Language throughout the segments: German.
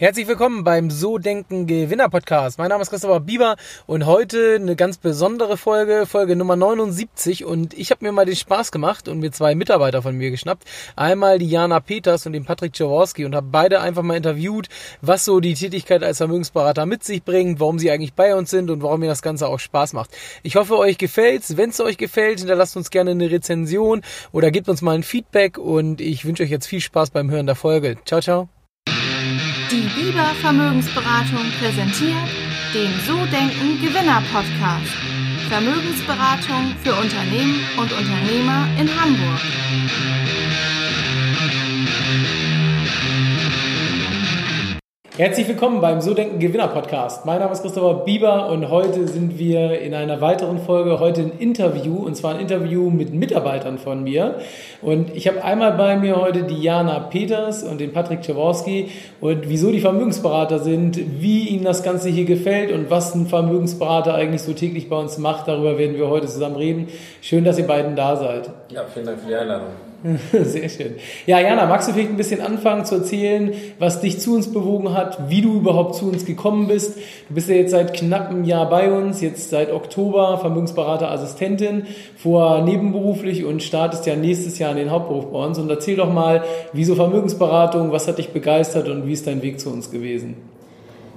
Herzlich willkommen beim So Denken Gewinner Podcast. Mein Name ist Christopher Bieber und heute eine ganz besondere Folge, Folge Nummer 79 und ich habe mir mal den Spaß gemacht und mir zwei Mitarbeiter von mir geschnappt. Einmal die Jana Peters und den Patrick Jaworski und habe beide einfach mal interviewt, was so die Tätigkeit als Vermögensberater mit sich bringt, warum sie eigentlich bei uns sind und warum mir das Ganze auch Spaß macht. Ich hoffe, euch gefällt's. Wenn es euch gefällt, hinterlasst uns gerne eine Rezension oder gebt uns mal ein Feedback und ich wünsche euch jetzt viel Spaß beim Hören der Folge. Ciao, ciao. Die Biber Vermögensberatung präsentiert den So Denken Gewinner Podcast. Vermögensberatung für Unternehmen und Unternehmer in Hamburg. Herzlich willkommen beim So Denken Gewinner Podcast. Mein Name ist Christopher Bieber und heute sind wir in einer weiteren Folge, heute ein Interview und zwar ein Interview mit Mitarbeitern von mir. Und ich habe einmal bei mir heute die Jana Peters und den Patrick Czaworski und wieso die Vermögensberater sind, wie ihnen das Ganze hier gefällt und was ein Vermögensberater eigentlich so täglich bei uns macht, darüber werden wir heute zusammen reden. Schön, dass ihr beiden da seid. Ja, vielen Dank für die Einladung. Sehr schön. Ja, Jana, magst du vielleicht ein bisschen anfangen zu erzählen, was dich zu uns bewogen hat, wie du überhaupt zu uns gekommen bist? Du bist ja jetzt seit knapp einem Jahr bei uns, jetzt seit Oktober Vermögensberater Assistentin, vor nebenberuflich und startest ja nächstes Jahr in den Hauptberuf bei uns. Und erzähl doch mal, wieso Vermögensberatung, was hat dich begeistert und wie ist dein Weg zu uns gewesen?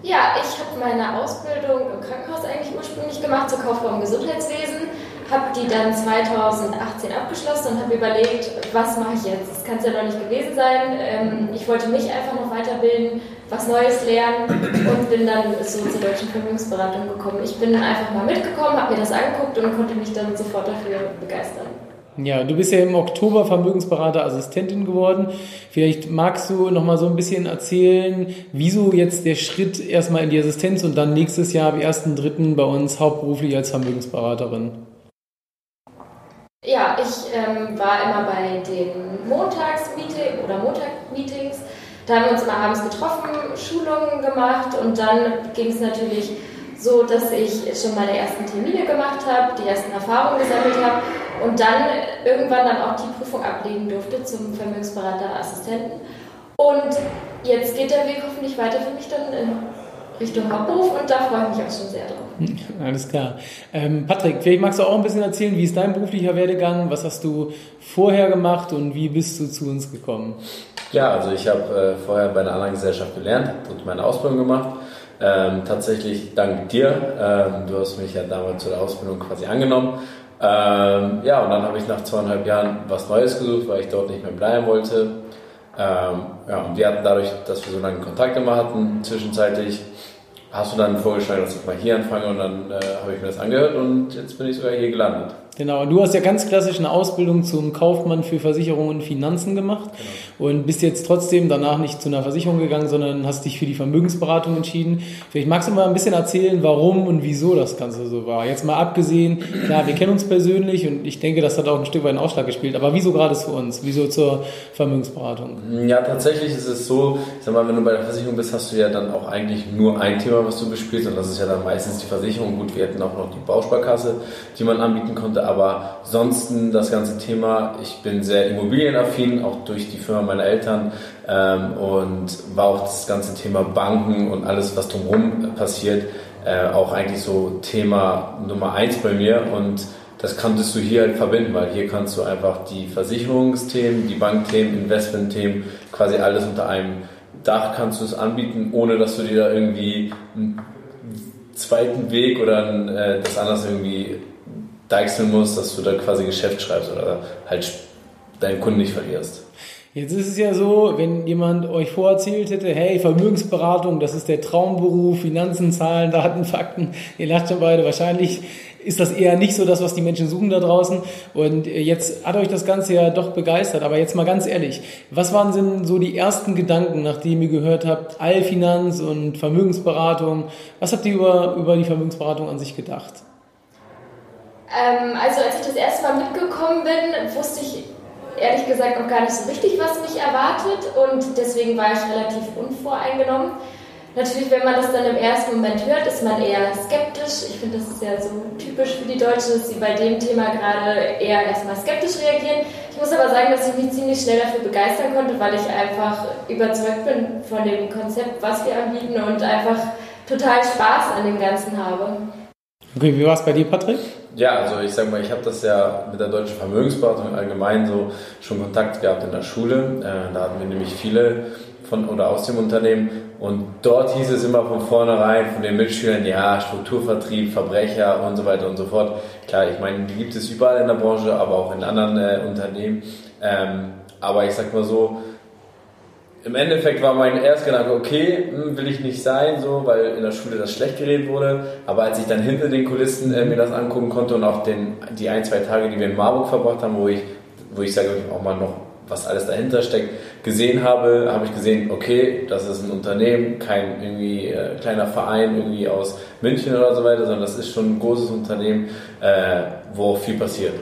Ja, ich habe meine Ausbildung im Krankenhaus eigentlich ursprünglich gemacht zur Kauffrau im Gesundheitswesen habe die dann 2018 abgeschlossen und habe überlegt, was mache ich jetzt? Das kann es ja noch nicht gewesen sein. Ähm, ich wollte mich einfach noch weiterbilden, was Neues lernen und bin dann so zur deutschen Vermögensberatung gekommen. Ich bin einfach mal mitgekommen, habe mir das angeguckt und konnte mich dann sofort dafür begeistern. Ja, du bist ja im Oktober Vermögensberater Assistentin geworden. Vielleicht magst du noch mal so ein bisschen erzählen, wieso jetzt der Schritt erstmal in die Assistenz und dann nächstes Jahr am 1.3. bei uns hauptberuflich als Vermögensberaterin. Ähm, war immer bei den Montagsmeetings oder Montagmeetings. Da haben wir uns immer abends getroffen, Schulungen gemacht und dann ging es natürlich so, dass ich schon meine ersten Termine gemacht habe, die ersten Erfahrungen gesammelt habe und dann irgendwann dann auch die Prüfung ablegen durfte zum Vermögensberater Assistenten. Und jetzt geht der Weg hoffentlich weiter für mich dann in Richtung Hauptberuf und da freue ich mich auch schon sehr drauf. Alles klar. Ähm, Patrick, vielleicht magst du auch ein bisschen erzählen, wie ist dein beruflicher Werdegang? Was hast du vorher gemacht und wie bist du zu uns gekommen? Ja, also ich habe äh, vorher bei einer anderen Gesellschaft gelernt und meine Ausbildung gemacht. Ähm, tatsächlich dank dir. Ähm, du hast mich ja damals zu der Ausbildung quasi angenommen. Ähm, ja, und dann habe ich nach zweieinhalb Jahren was Neues gesucht, weil ich dort nicht mehr bleiben wollte. Ähm, ja, und wir hatten dadurch, dass wir so lange Kontakt immer hatten, zwischenzeitlich hast du dann vorgeschlagen, dass ich mal hier anfange und dann äh, habe ich mir das angehört und jetzt bin ich sogar hier gelandet. Genau, du hast ja ganz klassisch eine Ausbildung zum Kaufmann für Versicherungen und Finanzen gemacht genau. und bist jetzt trotzdem danach nicht zu einer Versicherung gegangen, sondern hast dich für die Vermögensberatung entschieden. Vielleicht magst du mal ein bisschen erzählen, warum und wieso das Ganze so war. Jetzt mal abgesehen, klar, wir kennen uns persönlich und ich denke, das hat auch ein Stück weit einen Ausschlag gespielt, aber wieso gerade für uns? Wieso zur Vermögensberatung? Ja, tatsächlich ist es so, ich sag mal, wenn du bei der Versicherung bist, hast du ja dann auch eigentlich nur ein Thema, was du bespielst und das ist ja dann meistens die Versicherung. Gut, wir hätten auch noch die Bausparkasse, die man anbieten konnte, aber ansonsten das ganze Thema, ich bin sehr immobilienaffin, auch durch die Firma meiner Eltern ähm, und war auch das ganze Thema Banken und alles, was drumherum passiert, äh, auch eigentlich so Thema Nummer eins bei mir. Und das kannst du hier halt verbinden, weil hier kannst du einfach die Versicherungsthemen, die Bankthemen, Investmentthemen, quasi alles unter einem Dach kannst du es anbieten, ohne dass du dir da irgendwie einen zweiten Weg oder ein, äh, das anders irgendwie deichseln musst, dass du da quasi Geschäft schreibst oder halt deinen Kunden nicht verlierst. Jetzt ist es ja so, wenn jemand euch vorerzählt hätte, hey, Vermögensberatung, das ist der Traumberuf, Finanzen, Zahlen, Daten, Fakten, ihr lacht schon beide, wahrscheinlich ist das eher nicht so das, was die Menschen suchen da draußen. Und jetzt hat euch das Ganze ja doch begeistert. Aber jetzt mal ganz ehrlich, was waren denn so die ersten Gedanken, nachdem ihr gehört habt, Allfinanz und Vermögensberatung? Was habt ihr über, über die Vermögensberatung an sich gedacht? Ähm, also als ich das erste Mal mitgekommen bin, wusste ich ehrlich gesagt noch gar nicht so richtig, was mich erwartet und deswegen war ich relativ unvoreingenommen. Natürlich, wenn man das dann im ersten Moment hört, ist man eher skeptisch. Ich finde, das ist ja so typisch für die Deutschen, dass sie bei dem Thema gerade eher erstmal skeptisch reagieren. Ich muss aber sagen, dass ich mich ziemlich schnell dafür begeistern konnte, weil ich einfach überzeugt bin von dem Konzept, was wir anbieten und einfach total Spaß an dem Ganzen habe. Okay, wie war es bei dir, Patrick? Ja, also ich sag mal, ich habe das ja mit der deutschen Vermögensberatung allgemein so schon Kontakt gehabt in der Schule. Äh, da hatten wir nämlich viele von oder aus dem Unternehmen und dort hieß es immer von vornherein von den Mitschülern, ja, Strukturvertrieb, Verbrecher und so weiter und so fort. Klar, ich meine, die gibt es überall in der Branche, aber auch in anderen äh, Unternehmen. Ähm, aber ich sag mal so, im Endeffekt war mein Erstgedanke, okay, hm, will ich nicht sein, so, weil in der Schule das schlecht geredet wurde. Aber als ich dann hinter den Kulissen äh, mir das angucken konnte und auch den, die ein, zwei Tage, die wir in Marburg verbracht haben, wo ich, wo ich sage, auch mal noch, was alles dahinter steckt, gesehen habe, habe ich gesehen, okay, das ist ein Unternehmen, kein irgendwie äh, kleiner Verein irgendwie aus München oder so weiter, sondern das ist schon ein großes Unternehmen, äh, wo viel passiert.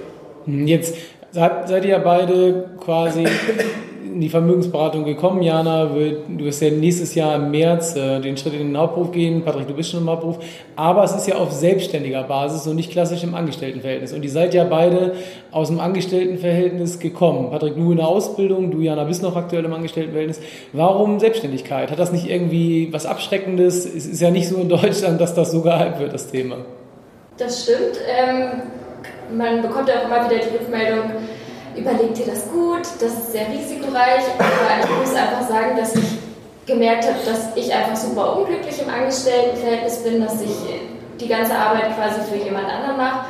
Jetzt seid, seid ihr ja beide quasi in die Vermögensberatung gekommen. Jana, du wirst ja nächstes Jahr im März äh, den Schritt in den Hauptberuf gehen. Patrick, du bist schon im Hauptberuf. Aber es ist ja auf selbstständiger Basis und nicht klassisch im Angestelltenverhältnis. Und ihr seid ja beide aus dem Angestelltenverhältnis gekommen. Patrick, du in der Ausbildung, du, Jana, bist noch aktuell im Angestelltenverhältnis. Warum Selbstständigkeit? Hat das nicht irgendwie was Abschreckendes? Es ist ja nicht so in Deutschland, dass das so gehypt wird, das Thema. Das stimmt. Ähm, man bekommt ja auch immer wieder die Rückmeldung, überleg dir das gut, das ist sehr risikoreich, aber ich muss einfach sagen, dass ich gemerkt habe, dass ich einfach super unglücklich im Angestelltenverhältnis bin, dass ich die ganze Arbeit quasi für jemand anderen mache.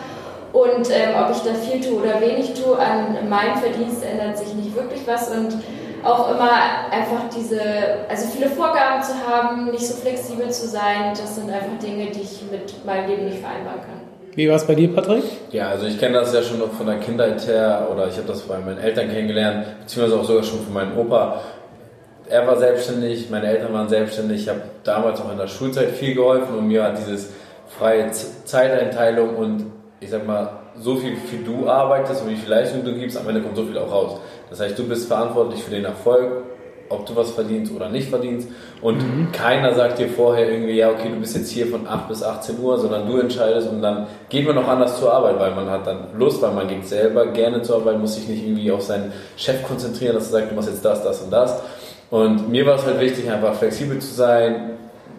Und ähm, ob ich da viel tue oder wenig tue, an meinem Verdienst ändert sich nicht wirklich was. Und auch immer einfach diese, also viele Vorgaben zu haben, nicht so flexibel zu sein, das sind einfach Dinge, die ich mit meinem Leben nicht vereinbaren kann. Wie war es bei dir, Patrick? Ja, also ich kenne das ja schon noch von der Kindheit her oder ich habe das bei meinen Eltern kennengelernt, beziehungsweise auch sogar schon von meinem Opa. Er war selbstständig, meine Eltern waren selbstständig. Ich habe damals auch in der Schulzeit viel geholfen und mir hat dieses freie Zeiteinteilung und ich sag mal, so viel wie du arbeitest und wie viel Leistung du gibst, am Ende kommt so viel auch raus. Das heißt, du bist verantwortlich für den Erfolg ob du was verdienst oder nicht verdienst. Und mhm. keiner sagt dir vorher irgendwie, ja, okay, du bist jetzt hier von 8 bis 18 Uhr, sondern du entscheidest und dann geht man auch anders zur Arbeit, weil man hat dann Lust, weil man geht selber gerne zur Arbeit, muss sich nicht irgendwie auf seinen Chef konzentrieren, dass er sagt, du machst jetzt das, das und das. Und mir war es halt wichtig, einfach flexibel zu sein,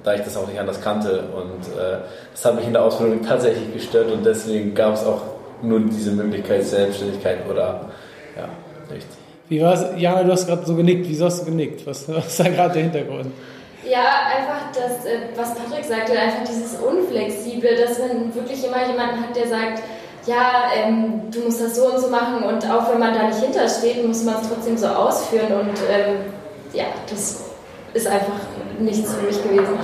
da ich das auch nicht anders kannte. Und äh, das hat mich in der Ausbildung tatsächlich gestört und deswegen gab es auch nur diese Möglichkeit Selbstständigkeit oder ja, nichts. Wie war es? Jana, du hast gerade so genickt. Wieso hast du genickt? Was, was ist da gerade der Hintergrund? Ja, einfach das, äh, was Patrick sagte, einfach dieses Unflexible, dass man wirklich immer jemanden hat, der sagt, ja, ähm, du musst das so und so machen und auch wenn man da nicht hintersteht, muss man es trotzdem so ausführen und ähm, ja, das ist einfach nichts für mich gewesen.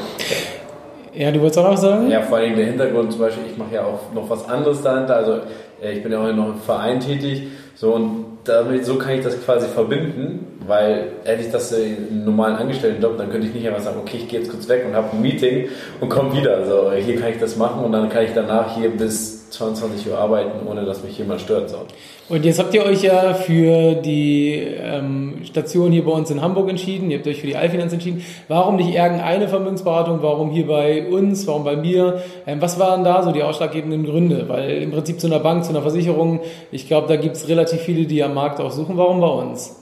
Ja, du wolltest auch noch sagen? Ja, vor allem der Hintergrund zum Beispiel, ich mache ja auch noch was anderes dahinter, also äh, ich bin ja auch noch im Verein tätig so, und damit, so kann ich das quasi verbinden, weil hätte ich das in normalen Angestelltenjob, dann könnte ich nicht einfach sagen, okay, ich gehe jetzt kurz weg und habe ein Meeting und komme wieder. So, hier kann ich das machen und dann kann ich danach hier bis 22 Uhr arbeiten, ohne dass mich jemand stört. So. Und jetzt habt ihr euch ja für die ähm, Station hier bei uns in Hamburg entschieden, ihr habt euch für die Allfinanz entschieden. Warum nicht irgendeine Vermögensberatung, warum hier bei uns, warum bei mir? Ähm, was waren da so die ausschlaggebenden Gründe? Weil im Prinzip zu einer Bank, zu einer Versicherung, ich glaube, da gibt es relativ viele, die am Markt auch suchen. Warum bei uns?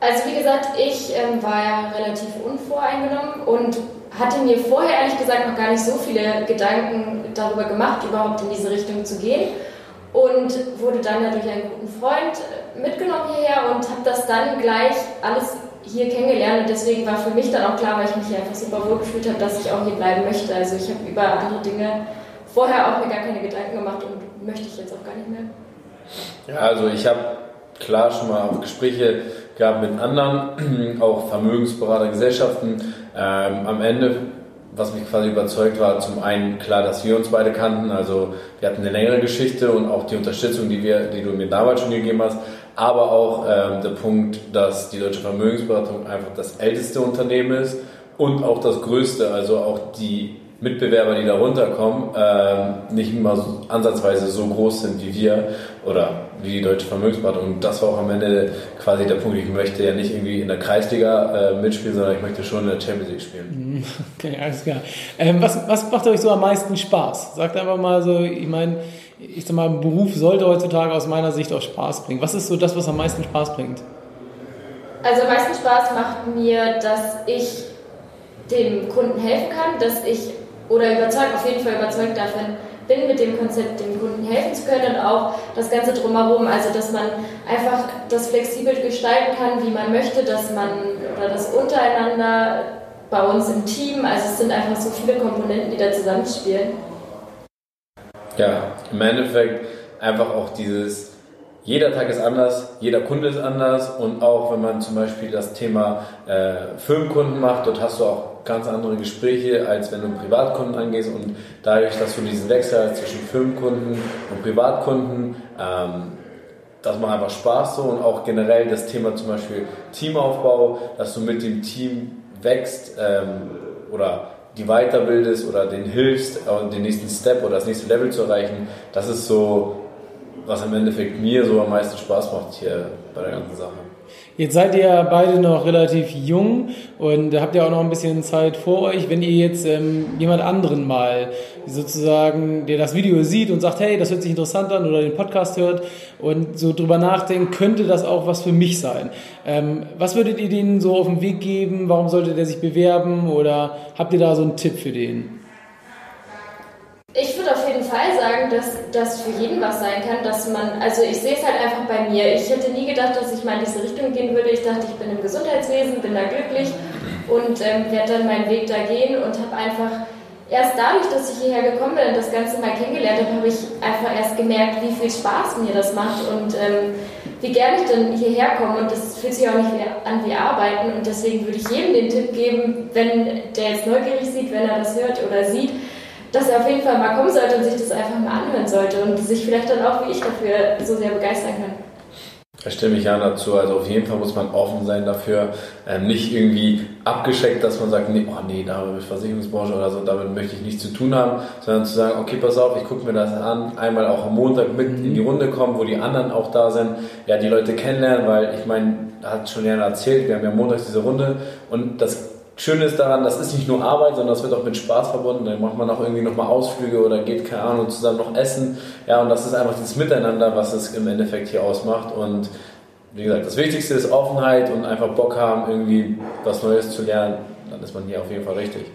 Also wie gesagt, ich ähm, war ja relativ unvoreingenommen und hatte mir vorher ehrlich gesagt noch gar nicht so viele Gedanken darüber gemacht, überhaupt in diese Richtung zu gehen. Und wurde dann durch einen guten Freund mitgenommen hierher und habe das dann gleich alles hier kennengelernt. Und deswegen war für mich dann auch klar, weil ich mich hier einfach super wohl gefühlt habe, dass ich auch hier bleiben möchte. Also ich habe über andere Dinge vorher auch mir gar keine Gedanken gemacht und möchte ich jetzt auch gar nicht mehr. Ja, also ich habe klar schon mal auch Gespräche gehabt mit anderen, auch Vermögensberatergesellschaften. Ähm, am Ende, was mich quasi überzeugt war, zum einen klar, dass wir uns beide kannten, also wir hatten eine längere Geschichte und auch die Unterstützung, die, wir, die du mir damals schon gegeben hast, aber auch ähm, der Punkt, dass die Deutsche Vermögensberatung einfach das älteste Unternehmen ist und auch das größte, also auch die Mitbewerber, die da runterkommen, äh, nicht immer so, ansatzweise so groß sind wie wir oder wie die Deutsche Vermögensberatung. Und das war auch am Ende quasi der Punkt. Ich möchte ja nicht irgendwie in der Kreisliga äh, mitspielen, sondern ich möchte schon in der Champions League spielen. Okay, alles klar. Ähm, was, was macht euch so am meisten Spaß? Sagt einfach mal so, ich meine, ich sag mal, ein Beruf sollte heutzutage aus meiner Sicht auch Spaß bringen. Was ist so das, was am meisten Spaß bringt? Also am meisten Spaß macht mir, dass ich dem Kunden helfen kann, dass ich oder überzeugt, auf jeden Fall überzeugt davon bin, mit dem Konzept dem Kunden helfen zu können und auch das Ganze drumherum, also dass man einfach das flexibel gestalten kann, wie man möchte, dass man oder das untereinander bei uns im Team, also es sind einfach so viele Komponenten, die da zusammenspielen. Ja, im Endeffekt einfach auch dieses jeder Tag ist anders, jeder Kunde ist anders und auch wenn man zum Beispiel das Thema äh, Firmenkunden macht, dort hast du auch ganz andere Gespräche, als wenn du Privatkunden angehst. Und dadurch, dass du diesen Wechsel zwischen Firmenkunden und Privatkunden, ähm, das macht einfach Spaß so. Und auch generell das Thema zum Beispiel Teamaufbau, dass du mit dem Team wächst ähm, oder die weiterbildest oder den hilfst, den nächsten Step oder das nächste Level zu erreichen, das ist so was im Endeffekt mir so am meisten Spaß macht hier bei der ganzen Sache. Jetzt seid ihr beide noch relativ jung und habt ja auch noch ein bisschen Zeit vor euch. Wenn ihr jetzt ähm, jemand anderen mal sozusagen, der das Video sieht und sagt, hey, das hört sich interessant an oder den Podcast hört und so drüber nachdenkt, könnte das auch was für mich sein. Ähm, was würdet ihr denen so auf den Weg geben? Warum sollte der sich bewerben oder habt ihr da so einen Tipp für den? Ich würde auf Fall sagen, dass das für jeden was sein kann, dass man, also ich sehe es halt einfach bei mir. Ich hätte nie gedacht, dass ich mal in diese Richtung gehen würde. Ich dachte, ich bin im Gesundheitswesen, bin da glücklich und ähm, werde dann meinen Weg da gehen und habe einfach erst dadurch, dass ich hierher gekommen bin und das Ganze mal kennengelernt habe, habe ich einfach erst gemerkt, wie viel Spaß mir das macht und ähm, wie gerne ich dann hierher komme und das fühlt sich auch nicht an wie Arbeiten und deswegen würde ich jedem den Tipp geben, wenn der jetzt neugierig sieht, wenn er das hört oder sieht, dass er auf jeden Fall mal kommen sollte und sich das einfach mal anhören sollte und sich vielleicht dann auch wie ich dafür so sehr begeistern kann. Da stimme ich ja dazu. Also auf jeden Fall muss man offen sein dafür. Ähm, nicht irgendwie abgeschreckt, dass man sagt, nee, oh nee, da mit Versicherungsbranche oder so, damit möchte ich nichts zu tun haben, sondern zu sagen, okay, pass auf, ich gucke mir das an, einmal auch am Montag mit in die Runde kommen, wo die anderen auch da sind, ja, die Leute kennenlernen, weil ich meine, hat schon Jana erzählt, wir haben ja montags diese Runde und das Schöne ist daran, das ist nicht nur Arbeit, sondern das wird auch mit Spaß verbunden. Dann macht man auch irgendwie nochmal Ausflüge oder geht, keine Ahnung, zusammen noch essen. Ja, und das ist einfach dieses Miteinander, was es im Endeffekt hier ausmacht. Und wie gesagt, das Wichtigste ist Offenheit und einfach Bock haben, irgendwie was Neues zu lernen. Dann ist man hier auf jeden Fall richtig.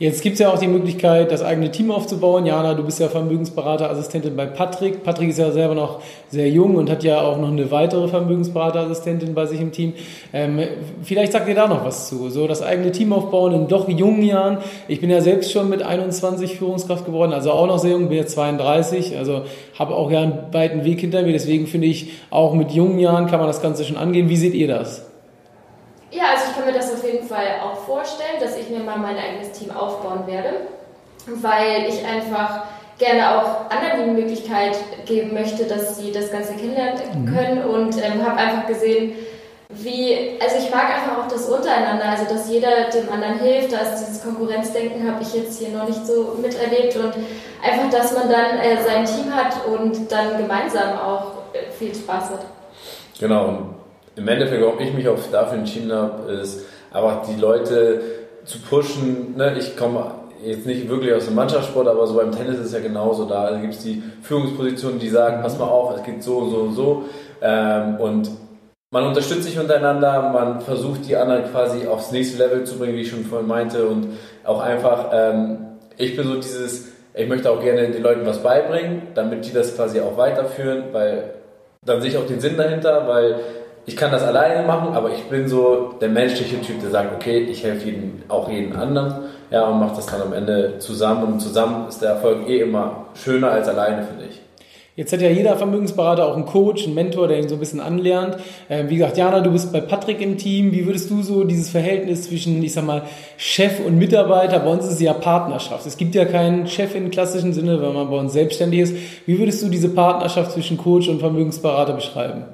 Jetzt gibt es ja auch die Möglichkeit, das eigene Team aufzubauen. Jana, du bist ja Vermögensberaterassistentin bei Patrick. Patrick ist ja selber noch sehr jung und hat ja auch noch eine weitere Vermögensberaterassistentin bei sich im Team. Ähm, vielleicht sagt ihr da noch was zu. So das eigene Team aufbauen in doch jungen Jahren. Ich bin ja selbst schon mit 21 Führungskraft geworden, also auch noch sehr jung, bin jetzt 32, also habe auch ja einen weiten Weg hinter mir. Deswegen finde ich, auch mit jungen Jahren kann man das Ganze schon angehen. Wie seht ihr das? Ja, also ich kann mir das auf jeden Fall auch vorstellen, dass ich mir mal mein eigenes Team aufbauen werde, weil ich einfach gerne auch anderen die Möglichkeit geben möchte, dass sie das Ganze kennenlernen mhm. können und ähm, habe einfach gesehen, wie, also ich mag einfach auch das untereinander, also dass jeder dem anderen hilft, dass dieses Konkurrenzdenken habe ich jetzt hier noch nicht so miterlebt und einfach, dass man dann äh, sein Team hat und dann gemeinsam auch äh, viel Spaß hat. Genau, im Endeffekt, warum ich mich auch dafür entschieden habe, ist einfach die Leute zu pushen. Ne? Ich komme jetzt nicht wirklich aus dem Mannschaftssport, aber so beim Tennis ist es ja genauso. Da gibt es die Führungspositionen, die sagen, pass mal auf, es geht so, so, so. Ähm, und man unterstützt sich untereinander, man versucht die anderen quasi aufs nächste Level zu bringen, wie ich schon vorhin meinte. Und auch einfach, ähm, ich bin so dieses, ich möchte auch gerne den Leuten was beibringen, damit die das quasi auch weiterführen, weil dann sehe ich auch den Sinn dahinter, weil ich kann das alleine machen, aber ich bin so der menschliche Typ, der sagt, okay, ich helfe jeden, auch jeden anderen, ja, und mache das dann am Ende zusammen. Und zusammen ist der Erfolg eh immer schöner als alleine, finde ich. Jetzt hat ja jeder Vermögensberater auch einen Coach, einen Mentor, der ihn so ein bisschen anlernt. Ähm, wie gesagt, Jana, du bist bei Patrick im Team. Wie würdest du so dieses Verhältnis zwischen, ich sag mal, Chef und Mitarbeiter, bei uns ist es ja Partnerschaft. Es gibt ja keinen Chef im klassischen Sinne, wenn man bei uns selbstständig ist. Wie würdest du diese Partnerschaft zwischen Coach und Vermögensberater beschreiben?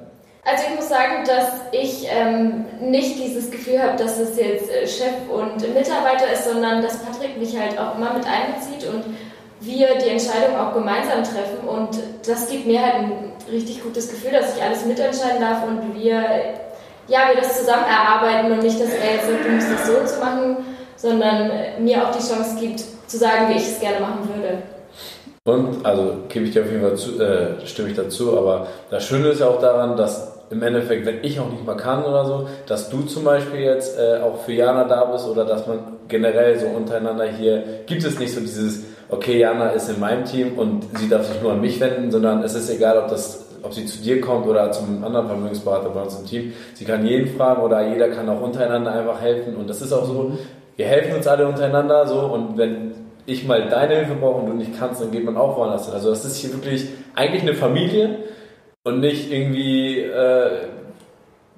Also ich muss sagen, dass ich ähm, nicht dieses Gefühl habe, dass es jetzt äh, Chef und Mitarbeiter ist, sondern dass Patrick mich halt auch immer mit einbezieht und wir die Entscheidung auch gemeinsam treffen. Und das gibt mir halt ein richtig gutes Gefühl, dass ich alles mitentscheiden darf und wir, ja, wir das zusammen erarbeiten und nicht, dass er jetzt sagt, du musst das so zu machen, sondern mir auch die Chance gibt, zu sagen, wie ich es gerne machen würde. Und, also gebe ich dir auf jeden Fall zu, äh, stimme ich dazu, aber das Schöne ist ja auch daran, dass im Endeffekt, wenn ich auch nicht mal kann oder so, dass du zum Beispiel jetzt äh, auch für Jana da bist oder dass man generell so untereinander hier, gibt es nicht so dieses, okay, Jana ist in meinem Team und sie darf sich nur an mich wenden, sondern es ist egal, ob das ob sie zu dir kommt oder zum anderen Vermögensberater bei uns im Team. Sie kann jeden fragen oder jeder kann auch untereinander einfach helfen. Und das ist auch so, wir helfen uns alle untereinander so und wenn ich mal deine Hilfe brauche und du nicht kannst, dann geht man auch woanders hin. Also das ist hier wirklich eigentlich eine Familie und nicht irgendwie, äh,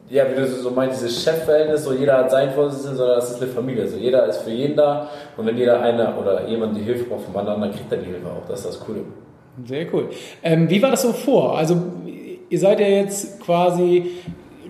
ja, wie du so meinst, dieses Chefverhältnis, so jeder hat seinen Vorsitzenden, sondern das ist eine Familie. So jeder ist für jeden da und wenn jeder einer oder jemand die Hilfe braucht vom anderen, dann kriegt er die Hilfe auch. Das ist das Coole. Sehr cool. Ähm, wie war das so vor? Also ihr seid ja jetzt quasi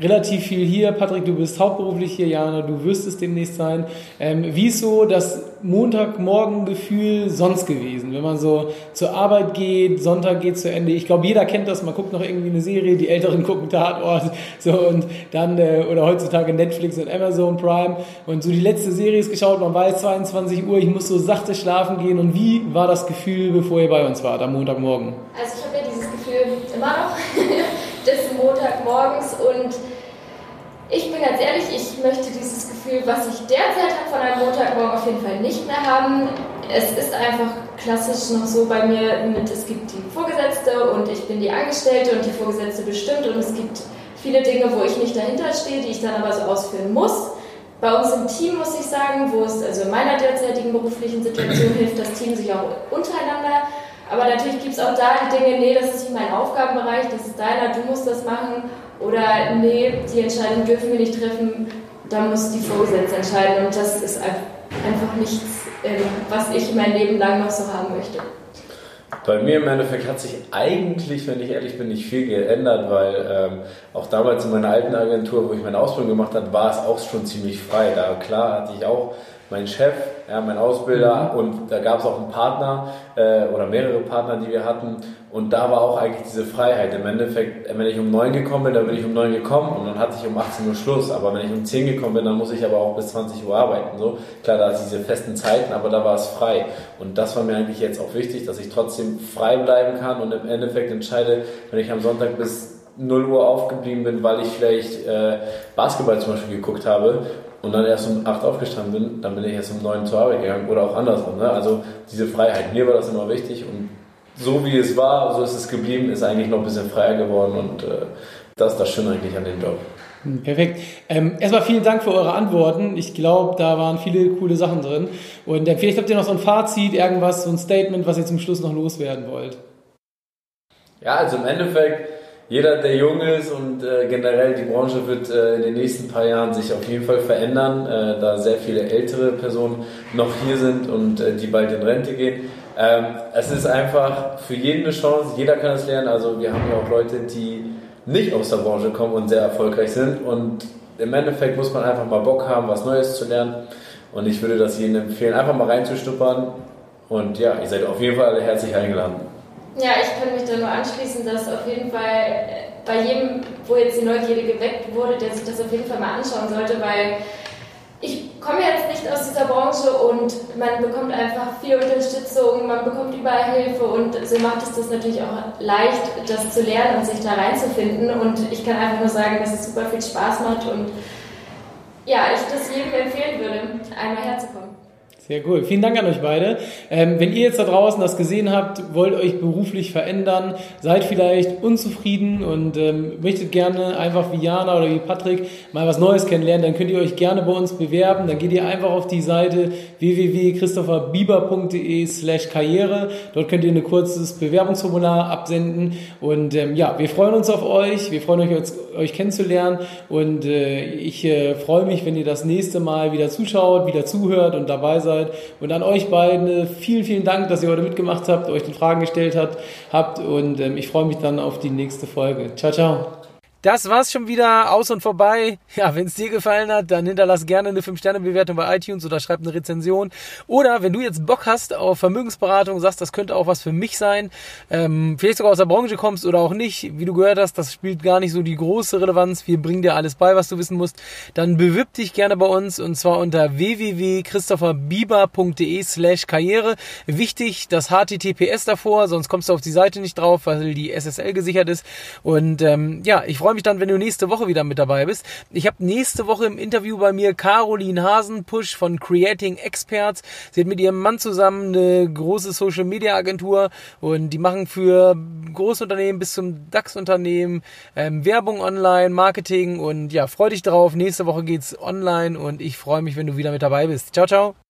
relativ viel hier. Patrick, du bist hauptberuflich hier. Jana, du wirst es demnächst sein. Ähm, wie ist so das Montagmorgen-Gefühl sonst gewesen? Wenn man so zur Arbeit geht, Sonntag geht zu Ende. Ich glaube, jeder kennt das. Man guckt noch irgendwie eine Serie, die Älteren gucken Tatort. So, und dann, äh, oder heutzutage Netflix und Amazon Prime. Und so die letzte Serie ist geschaut. Man weiß 22 Uhr, ich muss so sachte schlafen gehen. Und wie war das Gefühl, bevor ihr bei uns wart am Montagmorgen? Also ich habe ja dieses Gefühl immer noch des Montagmorgens und ich bin ganz ehrlich, ich möchte dieses Gefühl, was ich derzeit habe von einem Montagmorgen auf jeden Fall nicht mehr haben. Es ist einfach klassisch noch so bei mir mit, es gibt die Vorgesetzte und ich bin die Angestellte und die Vorgesetzte bestimmt und es gibt viele Dinge, wo ich nicht dahinter stehe, die ich dann aber so ausführen muss. Bei uns im Team muss ich sagen, wo es also in meiner derzeitigen beruflichen Situation hilft das Team sich auch untereinander. Aber natürlich gibt es auch da die Dinge, nee, das ist nicht mein Aufgabenbereich, das ist deiner, du musst das machen. Oder nee, die Entscheidung dürfen wir nicht treffen, da muss die Vorgesetzte entscheiden. Und das ist einfach nichts, ähm, was ich mein Leben lang noch so haben möchte. Bei mir im Endeffekt hat sich eigentlich, wenn ich ehrlich bin, nicht viel geändert, weil ähm, auch damals in meiner alten Agentur, wo ich meine Ausbildung gemacht habe, war es auch schon ziemlich frei. Da klar hatte ich auch meinen Chef, ja, mein Ausbilder mhm. und da gab es auch einen Partner äh, oder mehrere Partner, die wir hatten und da war auch eigentlich diese Freiheit. Im Endeffekt, wenn ich um neun gekommen bin, dann bin ich um neun gekommen und dann hatte ich um 18 Uhr Schluss. Aber wenn ich um 10 gekommen bin, dann muss ich aber auch bis 20 Uhr arbeiten. So. Klar, da ist diese festen Zeiten, aber da war es frei. Und das war mir eigentlich jetzt auch wichtig, dass ich trotzdem frei bleiben kann und im Endeffekt entscheide, wenn ich am Sonntag bis 0 Uhr aufgeblieben bin, weil ich vielleicht äh, Basketball zum Beispiel geguckt habe und dann erst um 8 aufgestanden bin, dann bin ich erst um 9 zur Arbeit gegangen oder auch andersrum. Ne? Also diese Freiheit, mir war das immer wichtig und so wie es war, so ist es geblieben, ist eigentlich noch ein bisschen freier geworden und äh, das ist das Schöne eigentlich an dem Job. Hm, perfekt. Ähm, erstmal vielen Dank für eure Antworten. Ich glaube, da waren viele coole Sachen drin. Und äh, vielleicht habt ihr noch so ein Fazit, irgendwas, so ein Statement, was ihr zum Schluss noch loswerden wollt. Ja, also im Endeffekt, jeder, der jung ist und äh, generell die Branche wird äh, in den nächsten paar Jahren sich auf jeden Fall verändern, äh, da sehr viele ältere Personen noch hier sind und äh, die bald in Rente gehen. Ähm, es ist einfach für jeden eine Chance, jeder kann es lernen. Also wir haben ja auch Leute, die nicht aus der Branche kommen und sehr erfolgreich sind. Und im Endeffekt muss man einfach mal Bock haben, was Neues zu lernen. Und ich würde das jedem empfehlen, einfach mal reinzustuppern. Und ja, ihr seid auf jeden Fall alle herzlich eingeladen. Ja, ich kann mich da nur anschließen, dass auf jeden Fall bei jedem, wo jetzt die Neugierde geweckt wurde, der sich das auf jeden Fall mal anschauen sollte, weil ich komme jetzt nicht aus dieser Branche und man bekommt einfach viel Unterstützung, man bekommt überall Hilfe und so macht es das natürlich auch leicht, das zu lernen und sich da reinzufinden. Und ich kann einfach nur sagen, dass es super viel Spaß macht und ja, ich das jedem empfehlen würde, einmal herzukommen. Sehr cool. Vielen Dank an euch beide. Ähm, wenn ihr jetzt da draußen das gesehen habt, wollt euch beruflich verändern, seid vielleicht unzufrieden und ähm, möchtet gerne einfach wie Jana oder wie Patrick mal was Neues kennenlernen, dann könnt ihr euch gerne bei uns bewerben. Dann geht ihr einfach auf die Seite www.christopherbieber.de slash karriere. Dort könnt ihr ein kurzes Bewerbungsformular absenden. Und ähm, ja, wir freuen uns auf euch. Wir freuen euch, euch kennenzulernen. Und äh, ich äh, freue mich, wenn ihr das nächste Mal wieder zuschaut, wieder zuhört und dabei seid seid. Und an euch beiden vielen, vielen Dank, dass ihr heute mitgemacht habt, euch die Fragen gestellt habt. habt und ähm, ich freue mich dann auf die nächste Folge. Ciao, ciao. Das war's schon wieder aus und vorbei. Ja, wenn es dir gefallen hat, dann hinterlass gerne eine 5-Sterne-Bewertung bei iTunes oder schreib eine Rezension. Oder wenn du jetzt Bock hast auf Vermögensberatung, sagst, das könnte auch was für mich sein, ähm, vielleicht sogar aus der Branche kommst oder auch nicht, wie du gehört hast, das spielt gar nicht so die große Relevanz. Wir bringen dir alles bei, was du wissen musst. Dann bewirb dich gerne bei uns und zwar unter www.christopherbieber.de slash Karriere. Wichtig, das HTTPS davor, sonst kommst du auf die Seite nicht drauf, weil die SSL gesichert ist. Und ähm, ja, ich freue freue mich dann, wenn du nächste Woche wieder mit dabei bist. Ich habe nächste Woche im Interview bei mir Caroline Hasenpusch von Creating Experts. Sie hat mit ihrem Mann zusammen eine große Social Media Agentur und die machen für Großunternehmen bis zum DAX-Unternehmen ähm, Werbung online, Marketing und ja, freu dich drauf. Nächste Woche geht's online und ich freue mich, wenn du wieder mit dabei bist. Ciao, ciao.